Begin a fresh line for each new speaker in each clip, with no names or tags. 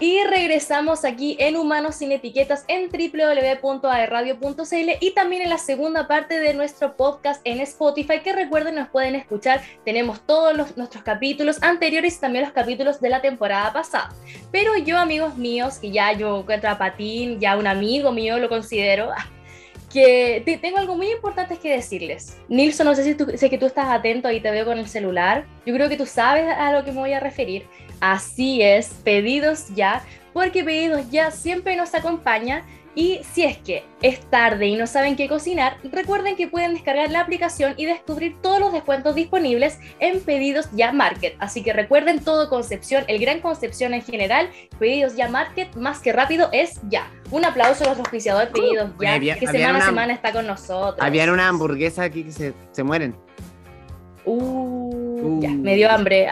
Y regresamos aquí en Humanos sin Etiquetas en www.aerradio.cl y también en la segunda parte de nuestro podcast en Spotify, que recuerden nos pueden escuchar. Tenemos todos los, nuestros capítulos anteriores y también los capítulos de la temporada pasada. Pero yo, amigos míos, que ya yo encuentro a Patín, ya un amigo mío lo considero, que tengo algo muy importante que decirles. Nilson, no sé si tú, sé que tú estás atento y te veo con el celular. Yo creo que tú sabes a lo que me voy a referir. Así es, pedidos ya, porque pedidos ya siempre nos acompaña y si es que es tarde y no saben qué cocinar, recuerden que pueden descargar la aplicación y descubrir todos los descuentos disponibles en Pedidos Ya Market. Así que recuerden todo Concepción, el Gran Concepción en general, Pedidos Ya Market, más que rápido es ya. Un aplauso a nuestro oficiador Pedidos Ya, que semana a semana está con nosotros.
Había una hamburguesa aquí que se, se mueren.
Uh, ya, me dio hambre.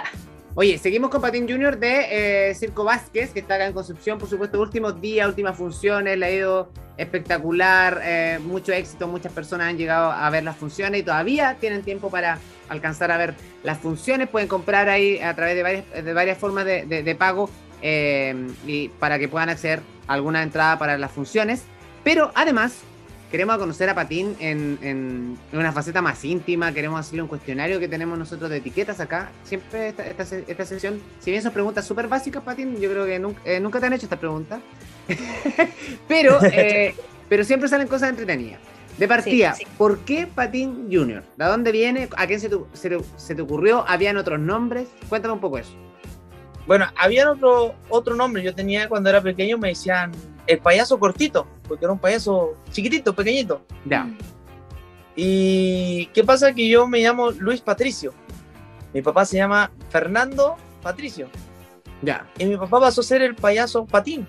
Oye, seguimos con Patín Junior de eh, Circo Vázquez, que está acá en Concepción, por supuesto, últimos días, últimas funciones, le ha ido espectacular, eh, mucho éxito, muchas personas han llegado a ver las funciones y todavía tienen tiempo para alcanzar a ver las funciones, pueden comprar ahí a través de varias, de varias formas de, pago eh, y para que puedan acceder a alguna entrada para las funciones, pero además queremos conocer a Patín en, una faceta más íntima, queremos hacerle un cuestionario que tenemos nosotros de etiquetas acá. Siempre esta, esta, sesión, si bien son preguntas súper básicas, Patín, yo creo que eh, nunca, te han hecho esta pregunta, pero, eh, pero siempre salen cosas entretenidas. De partida, ¿por qué Patín Junior? ¿De dónde viene? ¿A quién se te, ocurrió? ¿Habían otros nombres? Cuéntame un poco eso.
Bueno, había otro, otro nombre. Yo tenía cuando era pequeño, me decían el payaso cortito, porque era un payaso chiquitito, pequeñito.
Ya.
Y qué pasa que yo me llamo Luis Patricio. Mi papá se llama Fernando Patricio.
Ya.
Y mi papá pasó a ser el payaso Patín.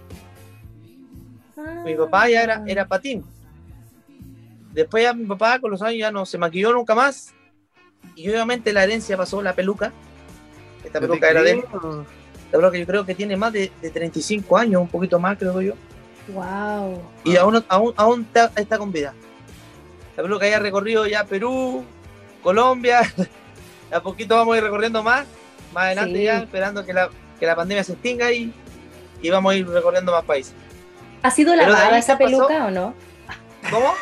Mi papá ya era, era Patín. Después ya mi papá con los años ya no se maquilló nunca más. Y obviamente la herencia pasó la peluca. Esta peluca era de él. La peluca yo creo que tiene más de, de 35 años, un poquito más creo yo.
Wow.
Y aún, aún, aún está, con vida. Espero que haya recorrido ya Perú, Colombia. a poquito vamos a ir recorriendo más. Más adelante ya, esperando que la, que la pandemia se extinga y, y vamos a ir recorriendo más países.
¿Ha sido lavada esa peluca o no?
¿Cómo?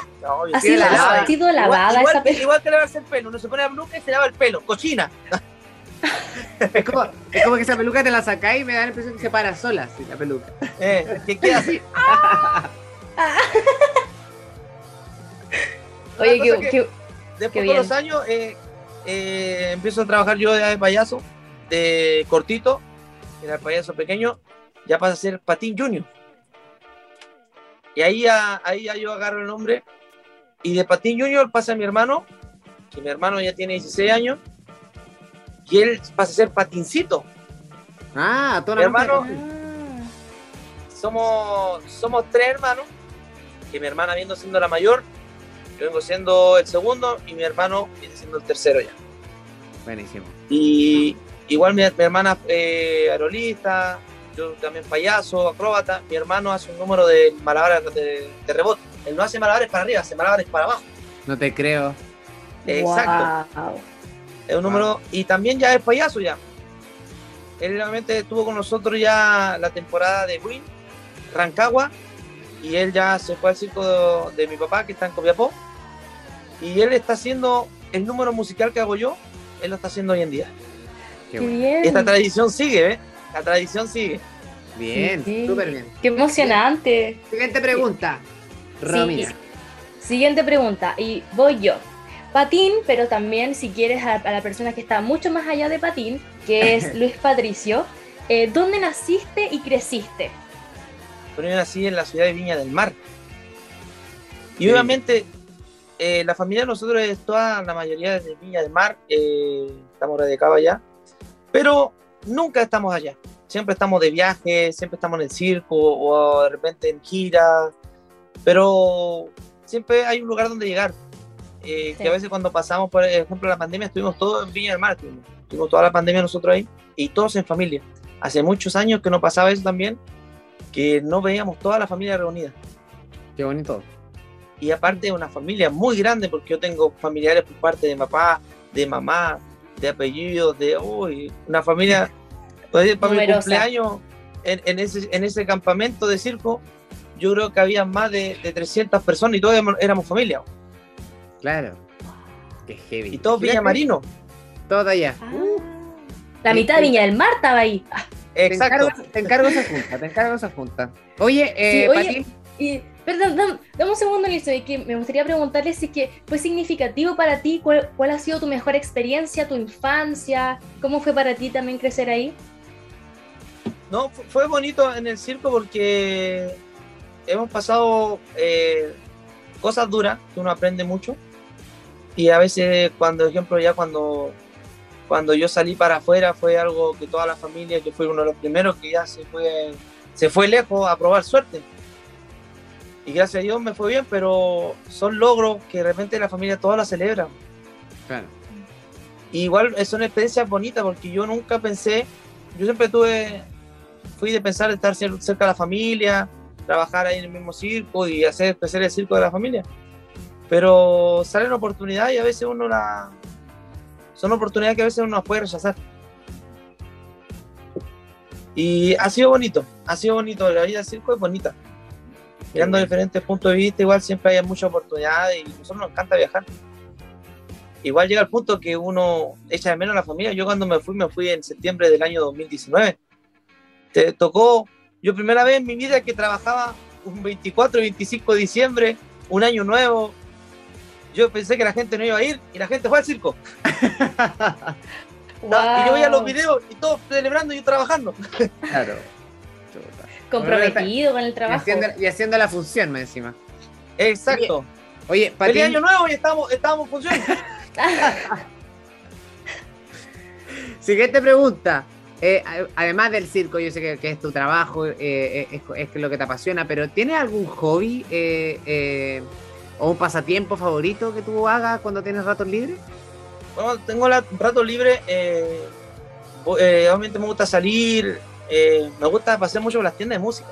¿Ha, sido, lavada, esa peluca?
Igual que lavarse el pelo. Uno se pone la peluca y se lava el pelo. Cochina.
es, como, que esa peluca te la sacáis y me da la impresión que se para sola, la peluca.
Eh, que queda así.
Oye, que,
después de los años eh, eh, empiezo a trabajar yo de payaso, de cortito, era el payaso pequeño, ya pasa a ser Patín Junior. Y ahí ya, ahí ya yo agarro el nombre. Y de Patín Junior pasa a mi hermano, que mi hermano ya tiene 16 años, y él pasa a ser patincito.
Ah,
todo Mi hermano, somos, somos tres hermanos, que mi hermana viendo siendo la mayor, yo vengo siendo el segundo y mi hermano viene siendo el tercero ya.
Buenísimo.
Y igual mi, hermana eh, aerolista, yo también payaso, acróbata, mi hermano hace un número de malabares de, rebote. Él no hace malabares para arriba, hace malabares para abajo.
No te creo.
Exacto. Es un número. Y también ya es payaso ya. Él realmente estuvo con nosotros ya la temporada de Win, Rancagua, y él ya se fue al circo de, mi papá que está en Copiapó. Y él está haciendo el número musical que hago yo, él lo está haciendo hoy en día.
Qué bien.
Esta tradición sigue, ¿eh? La tradición sigue.
Bien, súper bien.
Qué emocionante.
Siguiente pregunta. Romina.
Siguiente pregunta, y voy yo patín, pero también si quieres a, la persona que está mucho más allá de patín, que es Luis Patricio, eh, ¿dónde naciste y creciste?
Bueno, yo nací en la ciudad de Viña del Mar. Y obviamente eh, la familia de nosotros es toda, la mayoría de Viña del Mar, eh, estamos radicados allá, pero nunca estamos allá. Siempre estamos de viaje, siempre estamos en el circo o de repente en gira, pero siempre hay un lugar donde llegar. Eh, que a veces cuando pasamos, por ejemplo, la pandemia, estuvimos todos en Viña del Mar, estuvimos, toda la pandemia nosotros ahí, y todos en familia. Hace muchos años que no pasaba eso también, que no veíamos toda la familia reunida.
Qué bonito.
Y aparte una familia muy grande, porque yo tengo familiares por parte de papá, de mamá, de apellidos, de uy, una familia. Pues, para mi cumpleaños, en, ese, en ese campamento de circo, yo creo que había más de, de 300 personas y todos éramos familia.
Claro. Qué heavy.
Y todos Villa Marino.
Todo allá.
Ah. la mitad de Viña del Mar estaba ahí.
Exacto.
Te encargo, esa junta, te encargo esa junta. Oye, eh,
oye y, perdón, dame, un segundo, listo, y que me gustaría preguntarle si que fue significativo para ti, cuál, cuál ha sido tu mejor experiencia, tu infancia, cómo fue para ti también crecer ahí.
No, fue bonito en el circo porque hemos pasado eh, cosas duras que uno aprende mucho y a veces cuando, por ejemplo, ya cuando, cuando yo salí para afuera fue algo que toda la familia, que fue uno de los primeros que ya se fue, se fue lejos a probar suerte. Y gracias a Dios me fue bien, pero son logros que de repente la familia toda la celebra. Claro. igual son experiencias bonitas porque yo nunca pensé, yo siempre tuve fui de pensar estar cerca de la familia, trabajar ahí en el mismo circo y hacer crecer el circo de la familia. Pero salen oportunidades y a veces uno la... Son oportunidades que a veces uno las puede rechazar. Y ha sido bonito, ha sido bonito, la vida del circo es bonita. Mirando diferentes puntos de vista, igual siempre hay muchas oportunidades y a nosotros nos encanta viajar. Igual llega el punto que uno echa de menos a la familia. Yo cuando me fui, me fui en septiembre del año 2019 te tocó, yo primera vez en mi vida que trabajaba un 24, 25 de diciembre, un año nuevo. Yo pensé que la gente no iba a ir y la gente fue al circo. Y yo veía los videos y todos celebrando y yo trabajando. Claro.
Comprometido con el trabajo.
Y haciendo, la función, me encima.
Exacto.
Oye,
Patín... año nuevo y estábamos, estábamos en función.
Siguiente pregunta. Eh, además del circo, yo sé que, es tu trabajo, eh, eh, es, lo que te apasiona, pero ¿tienes algún hobby o un pasatiempo favorito que tú hagas cuando tienes ratos libres?
Bueno, tengo la, rato libre, obviamente me gusta salir, me gusta pasear mucho por las tiendas de música.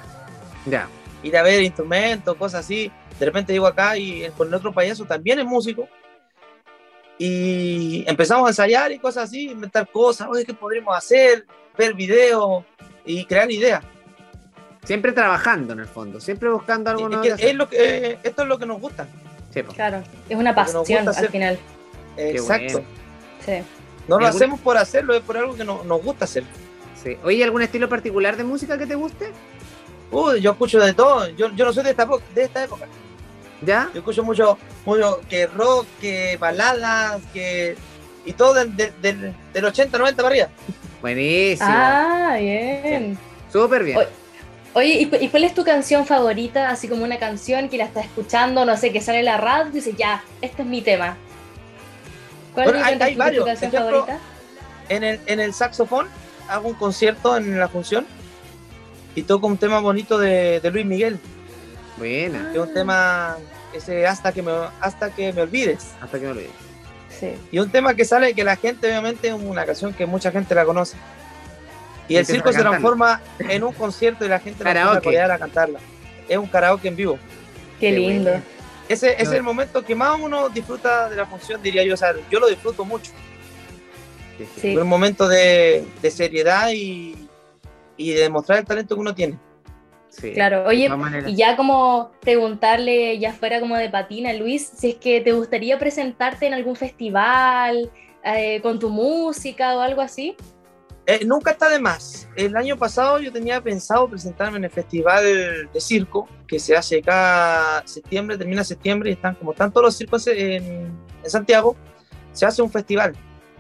Ya.
Ir a ver instrumentos, cosas así. De repente llego acá y con el otro payaso también es músico y empezamos a ensayar y cosas así, inventar cosas, oye, ¿qué podríamos hacer? Ver videos y crear ideas.
Siempre trabajando en el fondo, siempre buscando algo nuevo.
Es, lo que, eh, esto es lo que nos gusta.
claro, es una pasión al final.
Exacto. Sí. No lo hacemos por hacerlo, es por algo que nos gusta hacer.
Sí. Oye, ¿algún estilo particular de música que te guste?
Uy, yo escucho de todo. Yo, yo no soy de esta, de esta época.
¿Ya?
Yo escucho mucho, mucho que rock, que baladas, que. Y todo del, del, 80, 90 para arriba.
Buenísimo.
Ah, bien.
Súper bien.
Oye, ¿y, cuál es tu canción favorita? Así como una canción que la estás escuchando, no sé, que sale en la radio y dices, ya, este es mi tema.
¿Cuál es tu canción favorita? En el, en el saxofón hago un concierto en la función y toco un tema bonito de, de Luis Miguel.
Buena.
Es un tema, ese hasta que me, hasta que me olvides.
Hasta que me olvides.
Sí.
Y un tema que sale que la gente, obviamente, es una canción que mucha gente la conoce. Y, el circo se transforma en un concierto y la gente la a a cantarla. Es un karaoke en vivo.
Qué, lindo.
Ese, es el momento que más uno disfruta de la función, diría yo. O sea, yo lo disfruto mucho. Sí. Es un momento de, de seriedad y, y de demostrar el talento que uno tiene
claro, oye, y ya como preguntarle, ya fuera como de patina, Luis, si es que te gustaría presentarte en algún festival eh, con tu música o algo así.
Eh, nunca está de más. El año pasado yo tenía pensado presentarme en el festival de circo que se hace cada septiembre, termina septiembre y están como están todos los circos en, en Santiago, se hace un festival.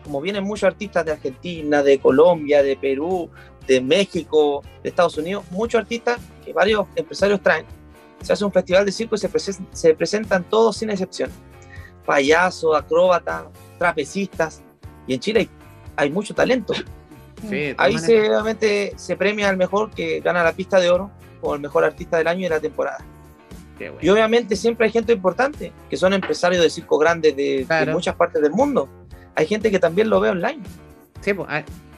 Como vienen muchos artistas de Argentina, de Colombia, de Perú, de México, de Estados Unidos, muchos artistas que varios empresarios traen. Se hace un festival de circo y se, se presentan todos sin excepción. Payasos, acróbatas, trapecistas. Y en Chile hay, mucho talento. Ahí se, obviamente se premia al mejor que gana la pista de oro como el mejor artista del año y de la temporada. Y obviamente siempre hay gente importante, que son empresarios de circo grandes de, muchas partes del mundo. Hay gente que también lo ve online.
Sí, pues,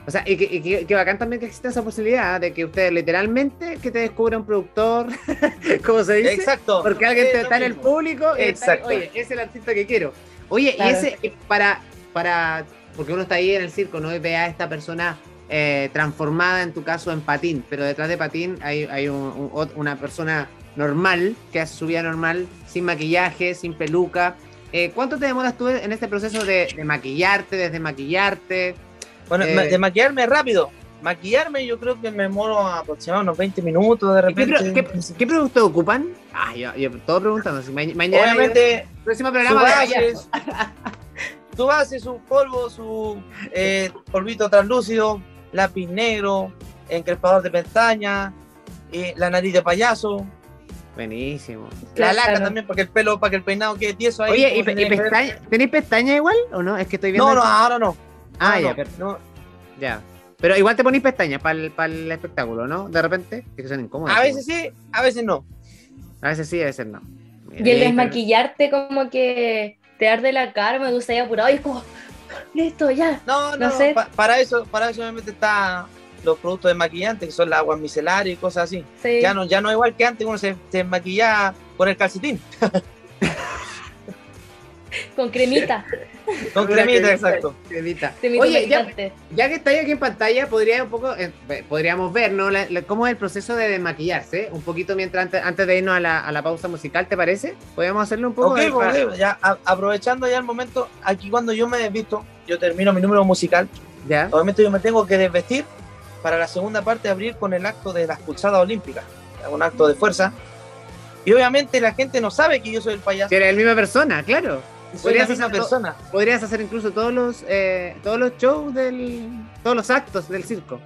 o sea, y que, bacán también que existe esa posibilidad de que usted literalmente que te descubra un productor, ¿cómo se dice?
Exacto.
Porque alguien te, está en el público
Exacto.
oye, ese es el artista que quiero. Oye, y ese, para, para, porque uno está ahí en el circo, ¿no? Y ve a esta persona eh, transformada en tu caso en patín, pero detrás de patín hay, hay un- un- una persona normal que hace su vida normal, sin maquillaje, sin peluca. Eh, ¿Cuánto te demoras tú en este proceso de, de maquillarte, desde maquillarte?
Bueno,
Eh.
de maquillarme rápido. Maquillarme yo creo que me demoro aproximadamente unos 20 minutos de
¿Y ¿Qué,
repente.
pro- qué, qué producto ocupan? Ah, yo, yo todo preguntando. si ma- mañana
Obviamente,
próximo
su
programa
su base, su polvo, su eh, polvito translúcido, lápiz negro, encrespador de pestañas, eh, la nariz de payaso,
Buenísimo.
la
Claro.
laca también para que el pelo, para que el peinado quede tieso ahí.
Oye, ¿y, pe- pestaña, ¿tenéis pestañas igual o no? Es que estoy viendo.
No, no,
aquí-
ahora no.
Ah,
Ahora
ya,
no.
per-
No,
ya. Pero igual te ponís pestañas para el, espectáculo, ¿no? De repente, que son incómodas.
A veces sí, a veces no.
A veces sí, a veces no.
Y el desmaquillarte como que te arde la cara, me gusta ir apurado y es como, listo, ya.
No, no,
No sé.
pa- para eso, para eso obviamente está los productos desmaquillantes, que son las aguas micelares y cosas así.
Sí.
Ya no, ya no igual que antes uno se, se maquillaba con el calcetín,
Con cremita.
con
Una
cremita,
cremita.
exacto.
cremita. Oye, ya, ya que estáis aquí en pantalla, podría un poco, eh, podríamos ver, ¿no? La- la- cómo es el proceso de desmaquillarse, un poquito mientras antes, antes de irnos a la, a la pausa musical, ¿te parece? Podríamos hacerlo un poco.
Ok,
eh,
pues,
para-
ok, ya a- aprovechando ya el momento, aquí cuando yo me desvisto, yo termino mi número musical,
Ya.
obviamente yo me tengo que desvestir para la segunda parte abrir con el acto de las pulsadas olímpicas, un acto de fuerza. Y obviamente la gente no sabe que yo soy el payaso,
Si eres la misma persona, claro. Podrías hacer
persona.
Podrías hacer incluso todos los, eh, todos los shows del, todos los actos del circo.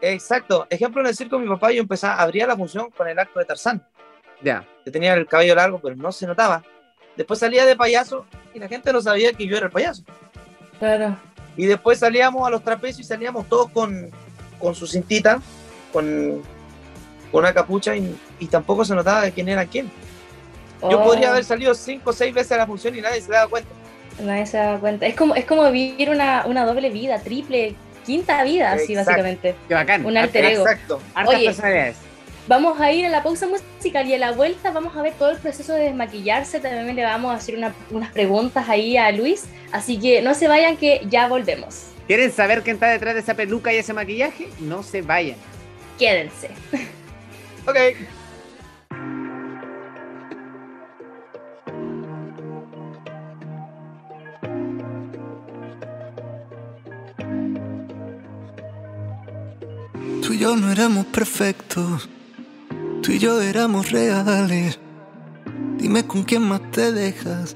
Exacto. Ejemplo, en el circo mi papá yo empezaba, abría la función con el acto de Tarzán.
Ya.
Yo tenía el cabello largo, pero no se notaba. Después salía de payaso y la gente no sabía que yo era el payaso.
Claro.
Y después salíamos a los trapecios y salíamos todos con, con su cintita, con, con una capucha y, y tampoco se notaba de quién era quién. Yo
Oh,
podría haber salido cinco o seis veces a la función y nadie se daba cuenta.
Nadie se da cuenta. Es como, es como vivir una, una doble vida, triple, quinta vida, así básicamente.
Qué bacán.
Un alter ego.
Exacto.
Oye.
personalidades.
Vamos a ir a la pausa musical y a la vuelta vamos a ver todo el proceso de desmaquillarse. También le vamos a hacer una- unas preguntas ahí a Luis. Así que no se vayan que ya volvemos.
¿Quieren saber quién está detrás de esa peluca y ese maquillaje? No se vayan.
Quédense.
Ok.
Tú y yo no éramos perfectos, tú y yo éramos reales. Dime con quién más te dejas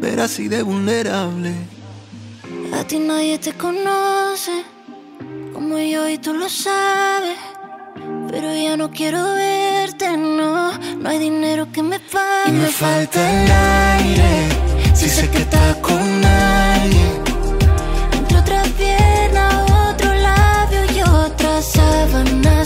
ver así de vulnerable.
A ti nadie te conoce como yo y tú lo sabes. Pero ya no quiero verte, no. No hay dinero que me pague.
Y me falta el aire, si sé que estás con alguien.
Sábana
Sudando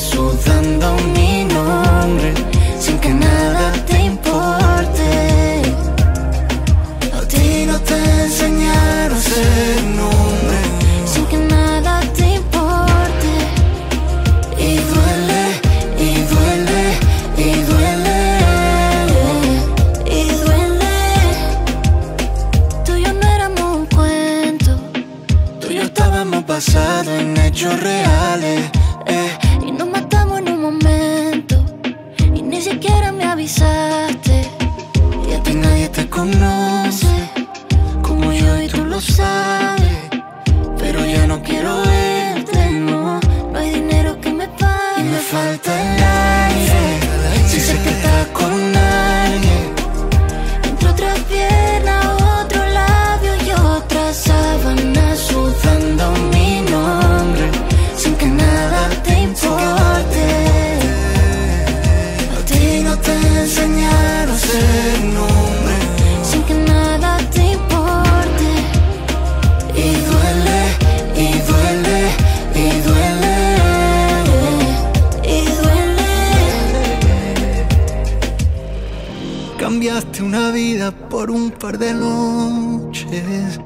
Una vida por un par de noches.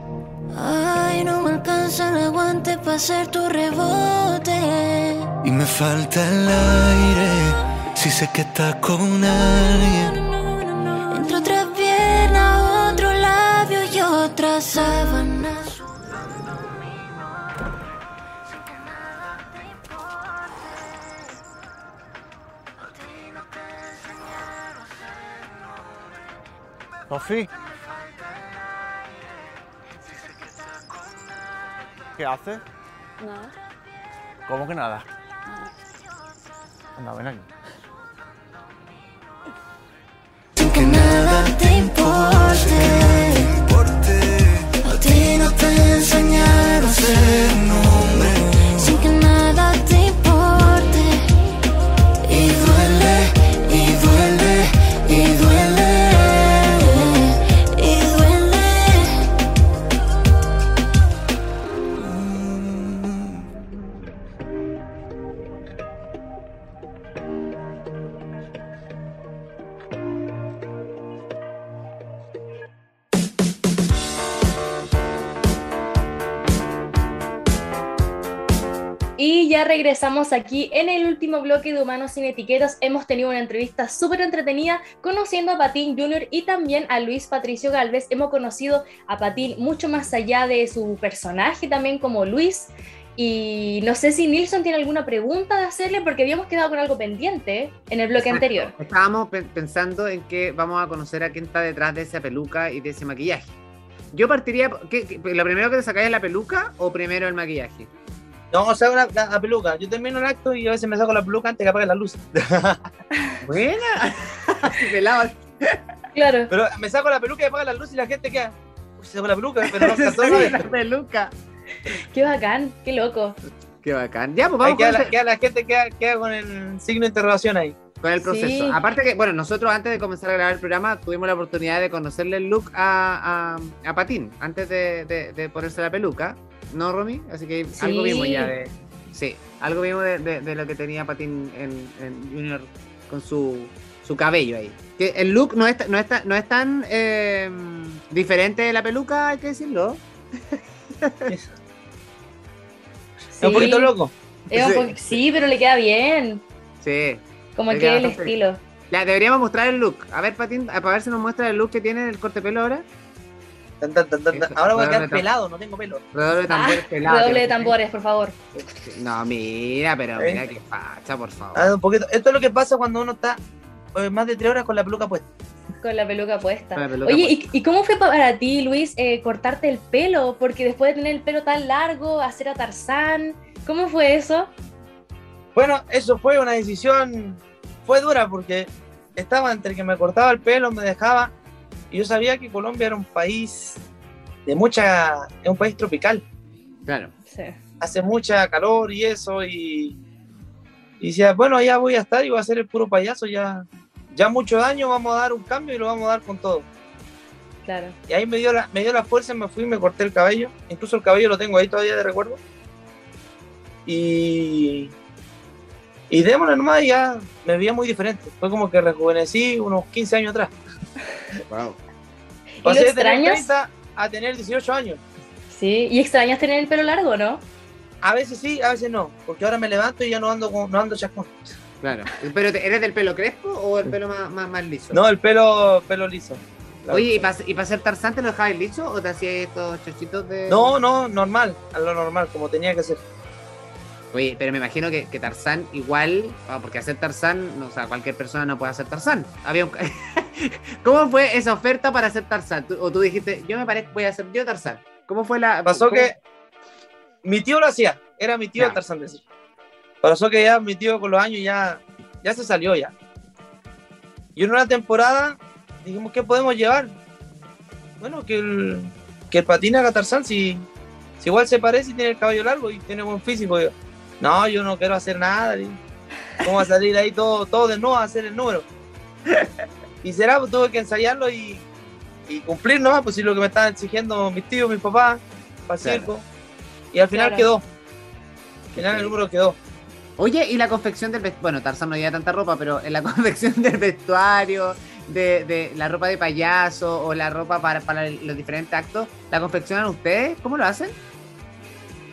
Ay, no me alcanza el aguante para hacer tu rebote.
Y me falta el aire, si sé que estás con alguien.
Entre otra pierna, otro labio y otra sábana.
Sofi. ¿Qué haces?
Nada.
¿Cómo que nada? Anda, ven aquí.
Que nada te importe. A ti no te enseñaron a ser un
ya regresamos aquí en el último bloque de Humanos sin Etiquetas. Hemos tenido una entrevista súper entretenida conociendo a Patín Jr. y también a Luis Patricio Galvez. Hemos conocido a Patín mucho más allá de su personaje también como Luis. Y no sé si Nilsson tiene alguna pregunta de hacerle porque habíamos quedado con algo pendiente en el bloque
Exacto.
anterior.
Estábamos pe- pensando en que vamos a conocer a quién está detrás de esa peluca y de ese maquillaje. Yo partiría. ¿qué, qué- ¿Lo primero que te sacáis es la peluca o primero el maquillaje?
No, saco la, la- la peluca. Yo termino el acto y a veces me saco la peluca antes que apague las luces.
Buena. Pelado.
Claro.
Pero me saco la peluca y apaga las luces y la gente queda. Uy, se sacó la peluca, pero no ver.
la peluca.
Qué bacán, qué loco.
Qué bacán. Ya, pues vamos
queda
con,
la, queda la gente queda, queda con el signo de interrogación ahí.
con el proceso.
Sí.
Aparte que, bueno, nosotros antes de comenzar a grabar el programa tuvimos la oportunidad de conocerle el look a, a, a Patín antes de, de- de ponerse la peluca. ¿No, Romy? Así que
Sí.
algo vimos ya de. Sí, algo vimos de, de- de lo que tenía Patín en, en Junior con su, su cabello ahí. Que el look no es, no es, no es tan eh, diferente de la peluca, hay que decirlo.
Es un poquito loco.
Es un
Sí.
po- sí, pero le queda bien.
Sí.
Como
Le
que
queda
el estilo.
Ya, deberíamos mostrar el look. A ver, Patín, a ver si nos muestra el look que tiene el corte pelo ahora.
Tan, tan, tan, tan, tan. Ahora voy a quedar pelado, no tengo pelo.
Redoble de tambores
Ah,
pelado,
redoble de
pero-
tambores, por favor.
No, mira, pero
¿Eh?
mira qué facha, por favor.
Ah, un poquito. Esto es lo que pasa cuando uno está eh, más de tres horas con la peluca puesta.
Con la peluca puesta.
Con la peluca
Oye,
puesta.
¿y, y cómo fue para ti, Luis, eh, cortarte el pelo? Porque después de tener el pelo tan largo, hacer a Tarzán, ¿cómo fue eso?
Bueno, eso fue una decisión, fue dura porque estaba entre que me cortaba el pelo, me dejaba, y yo sabía que Colombia era un país de mucha, es un país tropical,
Claro.
Sí.
hace mucha calor y eso, y, y decía, bueno, allá voy a estar y voy a ser el puro payaso, ya, ya mucho daño, vamos a dar un cambio y lo vamos a dar con todo.
Claro.
Y ahí me dio la, me dio la fuerza, me fui y me corté el cabello. Incluso el cabello lo tengo ahí todavía de recuerdo. Y. Y démosle nomás, y ya me veía muy diferente. Fue como que rejuvenecí unos 15 años atrás.
Wow.
¿Y lo
Pasé de tener
extrañas?
30 a tener 18 años.
Sí. ¿Y extrañas tener el pelo largo, no?
A veces sí, a veces no. Porque ahora me levanto y ya no ando, con, no ando chascón.
Claro. Pero te- ¿eres del pelo crespo o el pelo más, más, más liso?
No, el pelo, pelo liso.
Oye, ¿y para, ¿y para ser Tarzán te lo dejabas liso o te hacías estos chochitos de.?
No, no, normal, a lo normal, como tenía que ser.
Oye, pero me imagino que, que Tarzán igual, ah, porque hacer Tarzán, no, o sea, cualquier persona no puede hacer Tarzán. Había un... ¿Cómo fue esa oferta para hacer Tarzán? Tú- o tú dijiste, yo me parezco, voy a hacer yo Tarzán. ¿Cómo fue la.
Pasó
cómo-
que mi tío lo hacía, era mi tío el Tarzán de. Pasó que ya mi tío con los años ya, ya se salió ya. Y en una temporada dijimos, ¿qué podemos llevar? Bueno, que el, que el patín haga Tarzán, si, si igual se parece y tiene el cabello largo y tiene buen físico. Yo, no, yo no quiero hacer nada. ¿Cómo va a salir ahí todo, todo de nuevo a hacer el número? Y será, pues tuve que ensayarlo y, y cumplir nomás, pues si lo que me estaban exigiendo mis tíos, mis papás, para el
Claro.
circo. Y al final
Claro.
quedó. Al final el número quedó.
Oye, y la confección del vestuario. Bueno, Tarzán no lleva tanta ropa, pero en la confección del vestuario, de, de la ropa de payaso o la ropa para, para los diferentes actos, ¿la confeccionan ustedes? ¿Cómo lo hacen?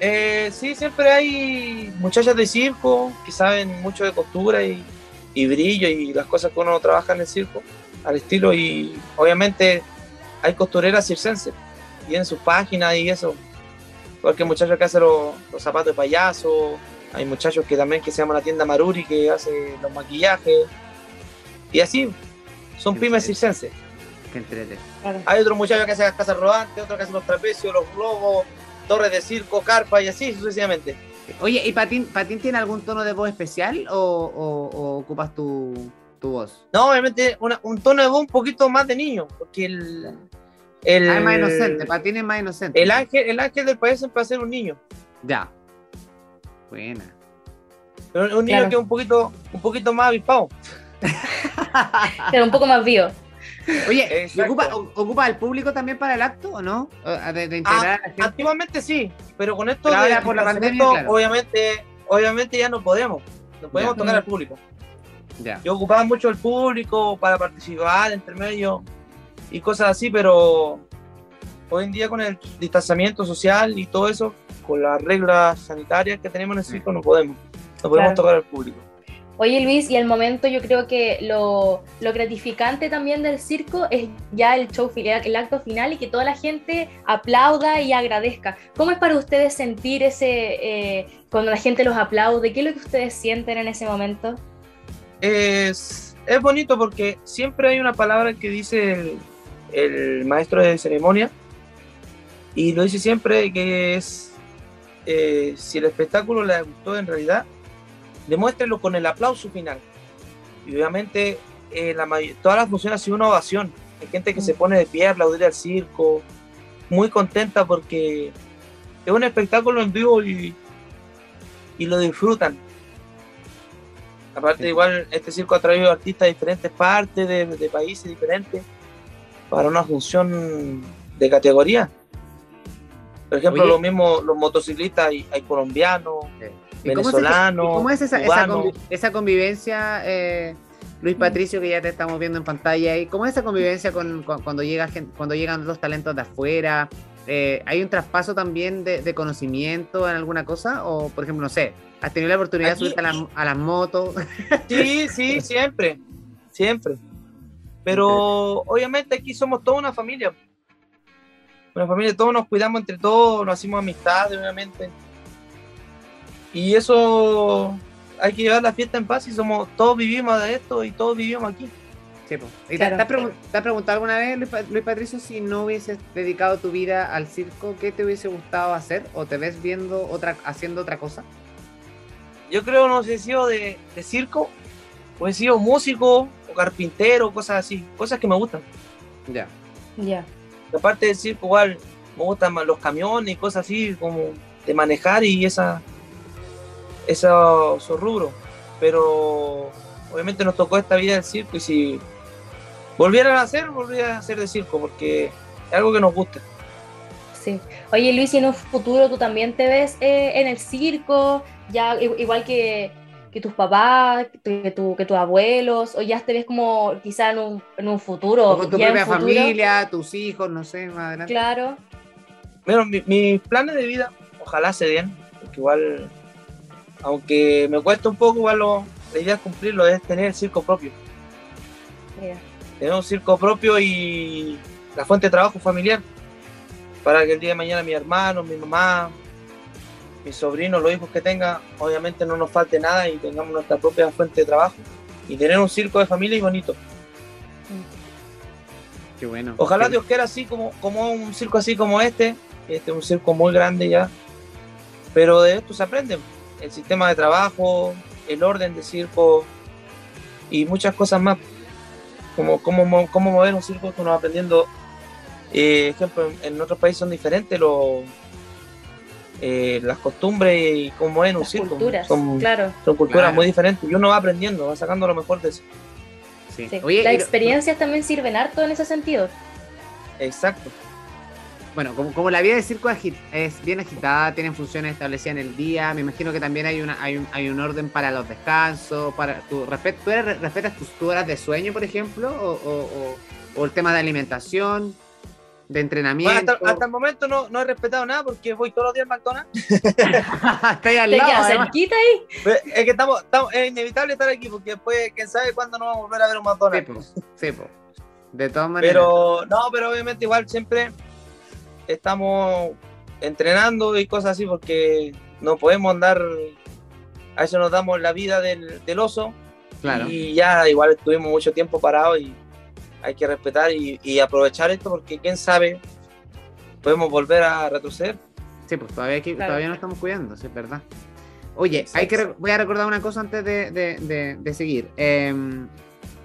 Eh, sí, siempre hay muchachas de circo que saben mucho de costura y, y brillo y las cosas que uno trabaja en el circo al estilo y obviamente hay costureras circenses y en sus páginas y eso. Porque hay muchachos que hacen los, los zapatos de payaso, hay muchachos que también que se llama la tienda Maruri que hace los maquillajes y así son pymes circenses.
Qué.
Hay otros muchachos que hacen las casas rodantes, otros que hacen los trapecios, los globos, torres de circo, carpa y así sucesivamente.
Oye, ¿y Patín, Patín tiene algún tono de voz especial o, o- o ocupas tu, tu voz?
No, obviamente una- un tono de voz un poquito más de niño, porque el, el,
Ah, es más inocente, Patín es más inocente.
el ángel, el ángel del país siempre va a ser un niño,
Ya. Buena.
pero un niño
Claro.
que es un poquito, un poquito más avispado.
Pero un poco más vivo.
Oye, ¿y
Exacto.
ocupa, ocupa al público también para el acto o no? De, de
Ah. Antiguamente sí, pero con esto
Pero
de
por la
distanciamiento,
pandemia, claro.
obviamente, obviamente ya no podemos, no podemos
Ya.
tocar
Mm.
al público.
Ya.
Yo ocupaba mucho el público para participar entre medio y cosas así, pero hoy en día con el distanciamiento social y todo eso, con las reglas sanitarias que tenemos en el circo, no podemos, no podemos
Claro.
tocar al público.
Oye Luis, y al momento yo creo que lo, gratificante también del circo es ya el show el acto final y que toda la gente aplauda y agradezca. ¿Cómo es para ustedes sentir ese, eh, cuando la gente los aplaude? ¿Qué es lo que ustedes sienten en ese momento?
Es, es bonito porque siempre hay una palabra que dice el, el maestro de ceremonia y lo dice siempre que es eh, si el espectáculo le gustó en realidad, demuéstrelo con el aplauso final. Y obviamente eh, la todas las funciones ha sido una ovación. Hay gente que se pone de pie a aplaudir al circo, muy contenta porque es un espectáculo en vivo y, y lo disfrutan. Aparte,
Sí.
igual este circo ha traído artistas de diferentes partes, de, de países diferentes, para una función de categoría. Por ejemplo,
Oye.
lo mismo, los motociclistas, hay, hay colombianos,
¿Y cómo, es esa, convi- esa convivencia, eh, Luis Patricio, que ya te estamos viendo en pantalla ahí? ¿Cómo es esa convivencia con, con- cuando, llega cuando llegan los talentos de afuera? Eh, ¿Hay un traspaso también de, de conocimiento en alguna cosa? O, por ejemplo, no sé, ¿has tenido la oportunidad
Aquí-
de subirte a, la- a las motos?
Sí, sí, siempre, siempre. Pero obviamente aquí somos toda una familia. Una familia, todos nos cuidamos entre todos, nos hacemos amistades, obviamente. Y eso hay que llevar la fiesta en paz y somos, todos vivimos de esto y todos vivimos aquí.
Sí. ¿Y te-
Claro.
te, has pregun- te has preguntado alguna vez, Luis, Pa- Luis Patricio, si no hubieses dedicado tu vida al circo, qué te hubiese gustado hacer? ¿O te ves viendo otra, haciendo otra cosa?
Yo creo no sé si he sido de, de circo, o he sido músico, o carpintero, cosas así, cosas que me gustan.
Ya.
Ya.
aparte del circo igual me gustan más los camiones y cosas así como de manejar y esa esa- esos rubros pero obviamente nos tocó esta vida del circo y si volvieran a hacer volvería a hacer de circo porque es algo que nos gusta
Sí. Oye Luis, y en un futuro tú también te ves eh, en el circo, ya igual que, que tus papás, que, tu- que tus abuelos, o ya te ves como quizá en un, en un futuro.
O con tu propia
futuro?
familia, tus hijos, no sé, más adelante.
Claro.
Bueno, mi- mis planes de vida ojalá se den porque igual aunque me cuesta un poco igual lo- la idea es cumplirlo es tener el circo propio
Mira.
tener un circo propio y la fuente de trabajo familiar para que el día de mañana mi hermano, mi mamá, mis sobrinos, los hijos que tenga, obviamente no nos falte nada y tengamos nuestra propia fuente de trabajo y tener un circo de familia y bonito.
Qué bueno.
Ojalá
Qué-
Dios quiera así como, como un circo así como este, este es un circo muy grande ya, pero de esto se aprende, el sistema de trabajo, el orden de circo y muchas cosas más, como cómo, mo- cómo mover un circo que uno va aprendiendo, eh, ejemplo, en, en otros países son diferentes los, eh, las costumbres y cómo es un circo,
culturas,
son,
claro.
son culturas
Claro.
muy diferentes y uno va aprendiendo, va sacando lo mejor de eso.
sí.
Sí.
Oye,
Las
y
experiencias también sirven harto en ese sentido.
Exacto.
Bueno, como, como la vida de circo es, bien agitada, tienen funciones establecidas en el día, me imagino que también hay una hay un, hay un orden para los descansos, para tu respet- ¿tú eres- respetas tus tu horas de sueño, por ejemplo, o, o- o- o el tema de alimentación, de
Bueno,
entrenamiento.
hasta, hasta el momento no, no he respetado nada porque voy todos los días al McDonald's.
Ahí al lado,
cerquita ahí.
Pero Es que estamos, estamos- es inevitable estar aquí porque después, quién sabe cuándo nos vamos a volver a ver un
Sí,
McDonald's.
po, sí, po. De todas maneras.
Pero no, pero obviamente igual siempre estamos entrenando y cosas así porque no podemos andar, a eso nos damos la vida del, del oso
claro.
y ya igual estuvimos mucho tiempo parados y hay que respetar y, y aprovechar esto porque quién sabe, podemos volver a retroceder.
Sí, pues todavía, aquí-
Claro.
todavía no estamos cuidando, sí, es verdad. Oye, hay que voy a recordar una cosa antes de, de- de- de seguir. Em,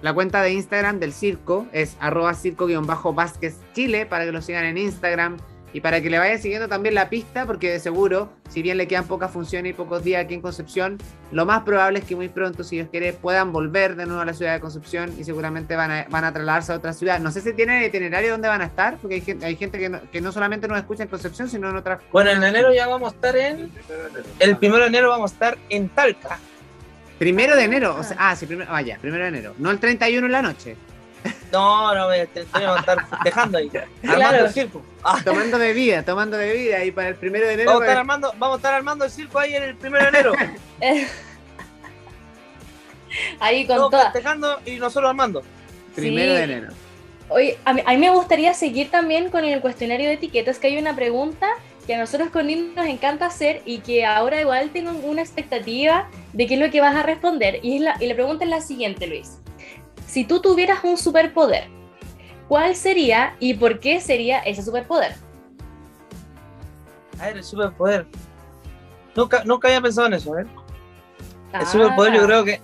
la cuenta de Instagram del circo es arroba circo-vázquez Chile para que lo sigan en Instagram y para que le vayan siguiendo también la pista, porque de seguro, si bien le quedan pocas funciones y pocos días aquí en Concepción, lo más probable es que muy pronto, si Dios quiere, puedan volver de nuevo a la ciudad de Concepción y seguramente van a, van a trasladarse a otra ciudad. No sé si tienen itinerario donde van a estar, porque hay gente, hay gente que, no, que no solamente nos escucha en Concepción, sino en otras
Bueno, en enero ya vamos a estar en. El primero de enero vamos a estar en Talca.
Primero de enero, o sea, ah, sí, primero, vaya, primero de enero, no el 31 en la noche,
No, no, me- te, te vamos a estar festejando ahí. Armando el circo. Ah,
tomando bebida, tomando bebida, y para el primero de enero,
vamos, a estar armando, vamos a estar armando el circo ahí en el primero de enero.
Ahí con
Todos
toda.
festejando y nosotros armando.
primero
Sí.
de enero.
Oye, a mí, a mí me gustaría seguir también con el cuestionario de etiquetas, que hay una pregunta que a nosotros con Nin nos encanta hacer y que ahora igual tengo una expectativa de qué es lo que vas a responder. Y, es la, y la pregunta es la siguiente, Luis. Si tú tuvieras un superpoder, ¿cuál sería y por qué sería ese superpoder?
A ver, el superpoder. Nunca, nunca había pensado en eso, ¿eh? El
Ah,
superpoder yo creo que...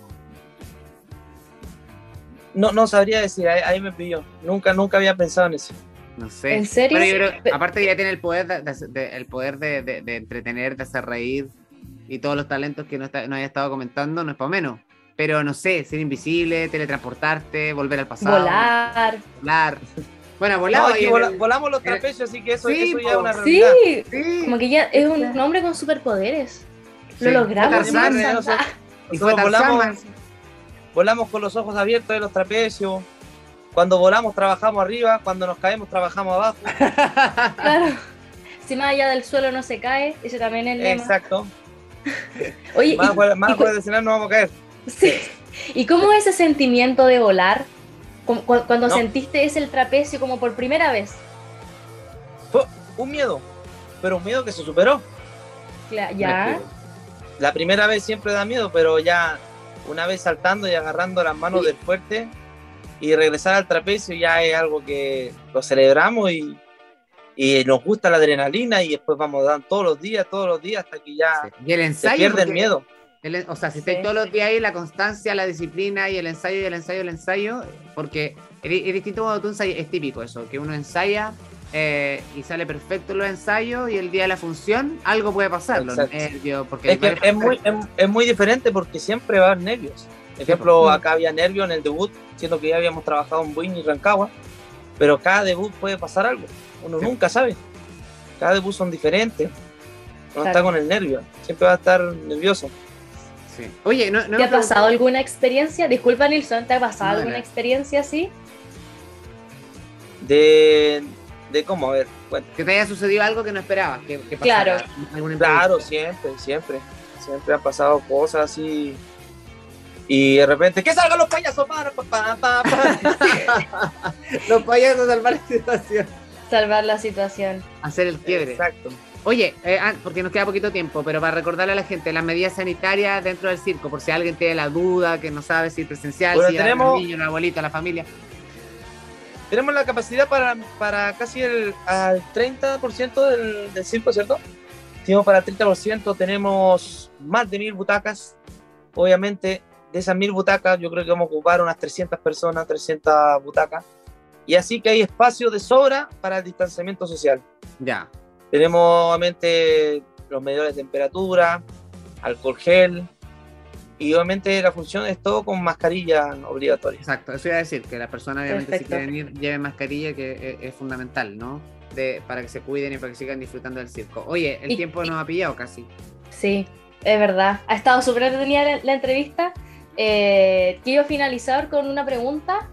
No, no sabría decir, ahí, ahí me pilló. Nunca, nunca había pensado en eso.
No sé.
¿En serio?
Bueno, yo creo- aparte ya tiene el poder de, de- de- el poder de, de- de entretener, de hacer reír y todos los talentos que no, está, no haya estado comentando, no es para menos. Pero no sé, ser invisible, teletransportarte, volver al pasado.
Volar.
Volar. Bueno,
No,
volado.
aquí
y en
vola-
el-
volamos los
en el-
trapecios, así que eso,
Sí,
eso ya es una
Sí,
realidad.
Sí.
como que ya es un hombre con superpoderes. Lo
Sí.
logramos.
Tarzán,
¿no? Santa?
Y fue
volamos, volamos con los ojos abiertos de los trapecios. Cuando volamos trabajamos arriba, cuando nos caemos trabajamos abajo.
Claro. Si más allá del suelo no se cae, ese también es el lema.
Exacto.
Oye,
Más
y-
afuera, más
y
del escenario no vamos a caer.
Sí. ¿Y cómo es ese sentimiento de volar? Cuando
No.
sentiste ese el trapecio como por primera vez.
Fue un miedo, pero un miedo que se superó.
Ya.
La primera vez siempre da miedo, pero ya una vez saltando y agarrando las manos
Sí.
del fuerte y regresar al trapecio ya es algo que lo celebramos y, y nos gusta la adrenalina y después vamos dando todos los días, todos los días hasta que ya
Y el
se pierde el miedo.
El- o sea, si
Sí.
estáis todos los días ahí, la constancia, la disciplina y el ensayo y el ensayo y el ensayo, porque es, es distinto cuando tú ensayas, es típico eso, que uno ensaya eh, y sale perfecto en los ensayos y el día de la función algo puede pasar, los nervios, porque
Es que
hay
es muy, es, es muy diferente porque siempre va a haber nervios. Por ejemplo,
pues.
acá había nervios en el debut, siendo que ya habíamos trabajado en Buin y Rancagua, pero cada debut puede pasar algo. Uno
Sí.
nunca sabe. Cada debut son diferentes. Uno
Claro.
está con el nervio, siempre va a estar nervioso.
Sí. Oye, no, no
¿Te ha pasado alguna experiencia? Disculpa, Nilsson, ¿te ha pasado
No,
alguna
no.
experiencia así?
De, de cómo, a ver,
que te haya sucedido algo que no esperabas, que, que
Claro.
claro, siempre, siempre. Siempre han pasado cosas así. Y de repente, ¡que salgan los payasos! Pa, pa, pa, pa, pa!
Los payasos salvar la situación.
Salvar la situación.
Hacer el quiebre.
Exacto.
Oye, eh, porque nos queda poquito tiempo, pero para recordarle a la gente las medidas sanitarias dentro del circo, por si alguien tiene la duda, que no sabe si es presencial,
Bueno,
si a
tenemos-
los niños, la abuelita, la familia.
Tenemos la capacidad para, para casi el al 30% del, del circo, ¿cierto? Tenemos para el 30%, tenemos más de mil butacas. Obviamente, de esas mil butacas, yo creo que vamos a ocupar unas 300 personas, 300 butacas. Y así que hay espacio de sobra para el distanciamiento social.
Ya.
Tenemos obviamente los medidores de temperatura, alcohol gel. Y obviamente la función es todo con mascarilla obligatoria.
Exacto, eso iba a decir, que las personas obviamente si quieren ir lleven mascarilla, que es, es fundamental, ¿no? De, para que se cuiden y para que sigan disfrutando del circo. Oye, el
Y-
tiempo
y-
nos ha pillado casi.
Sí, es verdad. Ha estado súper entretenida la, la entrevista. Eh, quiero finalizar con una pregunta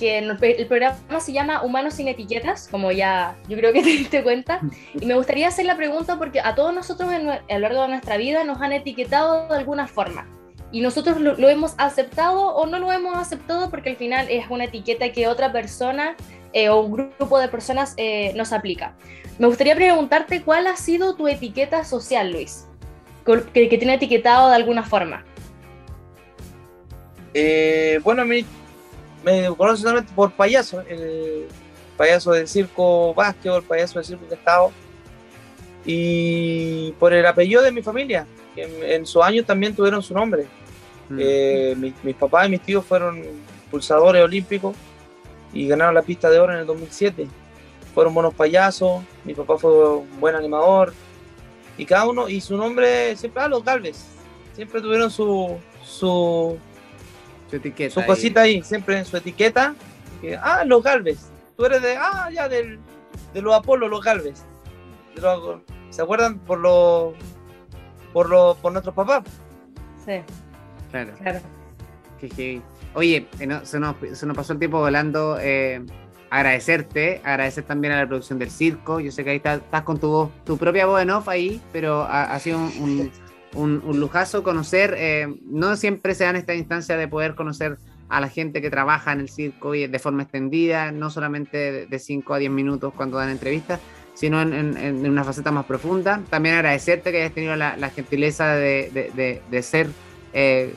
que el, programa se llama Humanos sin etiquetas, como ya yo creo que te diste cuenta. Y me gustaría hacer la pregunta porque a todos nosotros en a lo largo de nuestra vida nos han etiquetado de alguna forma. Y nosotros lo, lo hemos aceptado o no lo hemos aceptado porque al final es una etiqueta que otra persona eh, o un grupo de personas eh, nos aplica. Me gustaría preguntarte cuál ha sido tu etiqueta social, Luis, que, que tiene etiquetado de alguna forma.
Eh, bueno, mi, me conocen solamente por payaso, el payaso del circo Vázquez el payaso del circo Estado. Y por el apellido de mi familia, que en, en sus años también tuvieron su nombre.
Mm.
Eh, mis, mis papás y mis tíos fueron pulsadores olímpicos y ganaron la pista de oro en el 2007. Fueron buenos payasos, mi papá fue un buen animador y cada uno, y su nombre siempre, ah, los Galvez, siempre tuvieron su, su,
Su etiqueta.
su
ahí.
cosita ahí, siempre en su etiqueta. que, ah, los Galvez, tú eres de, ah, ya del, de los Apolo, los Galvez. De los- ¿Se acuerdan? Por los, por los, por nuestros papás.
Sí,
Claro.
claro.
Qué. Oye, eh, no, se, nos, se nos pasó el tiempo volando. eh, agradecerte, agradecer también a la producción del circo. Yo sé que ahí estás, estás con tu voz, tu propia voz en off ahí, pero ha, ha sido un, un- un- lujazo conocer. eh, no siempre se dan esta instancia de poder conocer a la gente que trabaja en el circo y de forma extendida, no solamente de 5 a 10 minutos cuando dan entrevistas, sino en, una faceta más profunda. También agradecerte que hayas tenido la, gentileza de- de ser eh,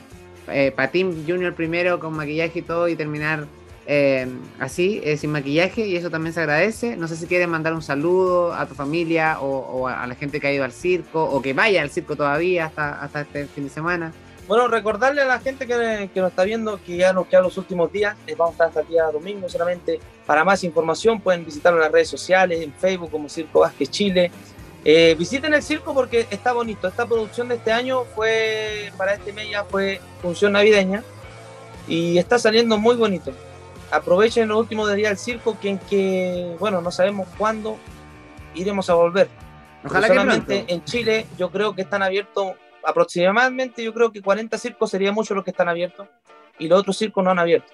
eh, Patín Junior primero con maquillaje y todo y terminar eh, así, eh, sin maquillaje, y eso también se agradece. No sé si quieres mandar un saludo a tu familia o, o a, la gente que ha ido al circo o que vaya al circo todavía hasta, hasta este fin de semana.
Bueno, recordarle a la gente que, que nos está viendo que ya nos quedan los últimos días, eh, vamos a estar hasta el día domingo solamente. Para más información pueden visitarlo en las redes sociales, en Facebook como Circo Vázquez Chile. Eh, visiten el circo porque está bonito. Esta producción de este año fue, para este mes ya fue función navideña y está saliendo muy bonito. Aprovechen los últimos días del circo que en que, bueno, no sabemos cuándo iremos a volver.
Ojalá que
solamente
pronto.
en Chile yo creo que están abiertos aproximadamente, yo creo que 40 circos sería mucho los que están abiertos y los otros circos no han abierto.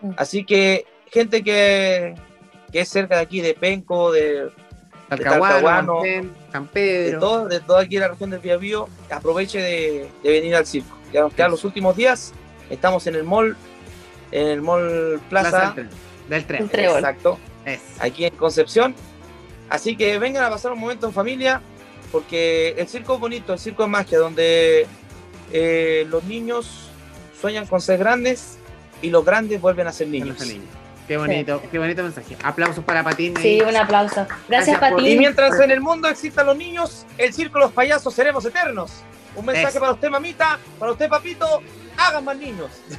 Mm.
Así que gente que, que es cerca de aquí, de Penco, de,
Talcahuano, Mantén, San
de,
Pedro.
todo, de toda aquí la región del Biobío, aproveche de, de venir al circo. Ya nos quedan los últimos días, estamos en el mall, en el mall
Plaza
Plaza,
del Tren. Del
exacto,
Es.
aquí en Concepción. Así que vengan a pasar un momento en familia, porque el circo es bonito, el circo es magia, donde eh, los niños sueñan con ser grandes y los grandes vuelven a ser niños.
Niños. Qué bonito, qué bonito mensaje. Aplausos para Patín.
Sí, un aplauso.
Gracias
Gracias,
por-
Patín.
Y mientras en el mundo existan los niños, el circo los payasos seremos eternos. Un mensaje
Eso.
para usted, mamita, para usted, papito, hagan más niños.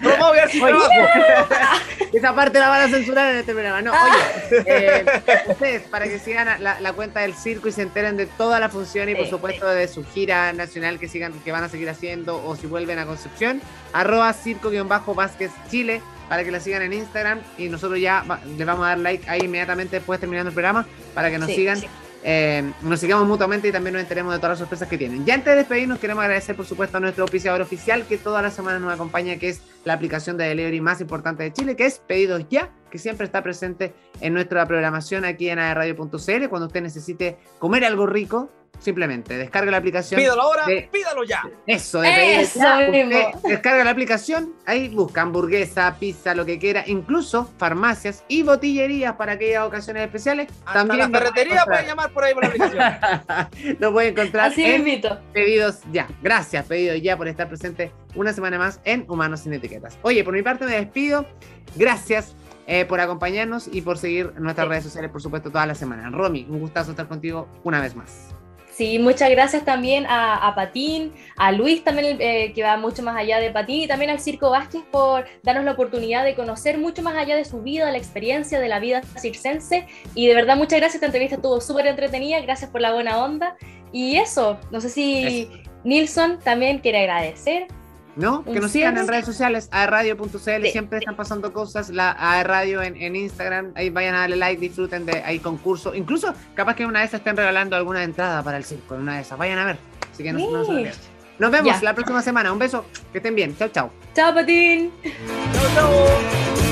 Promueve así trabajo.
Esa parte la van a censurar en este programa. No, oye, eh, ustedes, para que sigan la, la cuenta del circo y se enteren de toda la función y por supuesto de su gira nacional que sigan, que van a seguir haciendo o si vuelven a Concepción, arroba circo-vázquez Chile para que la sigan en Instagram y nosotros ya va- le vamos a dar like ahí inmediatamente después terminando el programa para que nos
Sí,
sigan
sí.
Eh, nos sigamos mutuamente y también nos enteremos de todas las sorpresas que tienen. Ya antes de despedirnos, queremos agradecer, por supuesto, a nuestro oficiador oficial que toda la semana nos acompaña, que es la aplicación de delivery más importante de Chile, que es Pedidos Ya, que siempre está presente en nuestra programación aquí en aerradio.cl. Cuando usted necesite comer algo rico, simplemente descarga la aplicación.
Pídalo ahora,
de-
pídalo ya.
Eso, de Pedidos
Eso
Ya.
mismo.
Usted descarga la aplicación, ahí busca hamburguesa, pizza, lo que quiera, incluso farmacias y botillerías para aquellas ocasiones especiales.
Hasta
También
la ferretería
encontrar.
pueden llamar por ahí por la aplicación.
lo puede encontrar
Así
en
invito.
Pedidos Ya. Gracias, Pedidos Ya, por estar presente una semana más en Humanos Sin Etiquetas. Oye, por mi parte me despido. Gracias eh, por acompañarnos y por seguir nuestras
Sí.
redes sociales, por supuesto, toda la semana. Romy, un gustazo estar contigo una vez más.
Sí, muchas gracias también a, a Patín, a Luis también, eh, que va mucho más allá de Patín, y también al Circo Vázquez por darnos la oportunidad de conocer mucho más allá de su vida, la experiencia de la vida circense. Y de verdad, muchas gracias, esta entrevista estuvo súper entretenida, gracias por la buena onda. Y eso, no sé si Nilsson también quiere agradecer.
¿No? Que nos sigan en redes sociales, aerradio.cl,
Sí,
siempre
sí.
están pasando cosas, la aerradio en, en Instagram, ahí vayan a darle like, disfruten de ahí concursos, incluso capaz que una de esas estén regalando alguna entrada para el circo, una de esas, vayan a ver, así que no, no se
Sí.
Nos vemos
Ya.
la próxima semana, un beso, que estén bien, chao, chao.
Chao, Patín.
Chau, chau.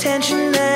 attention now.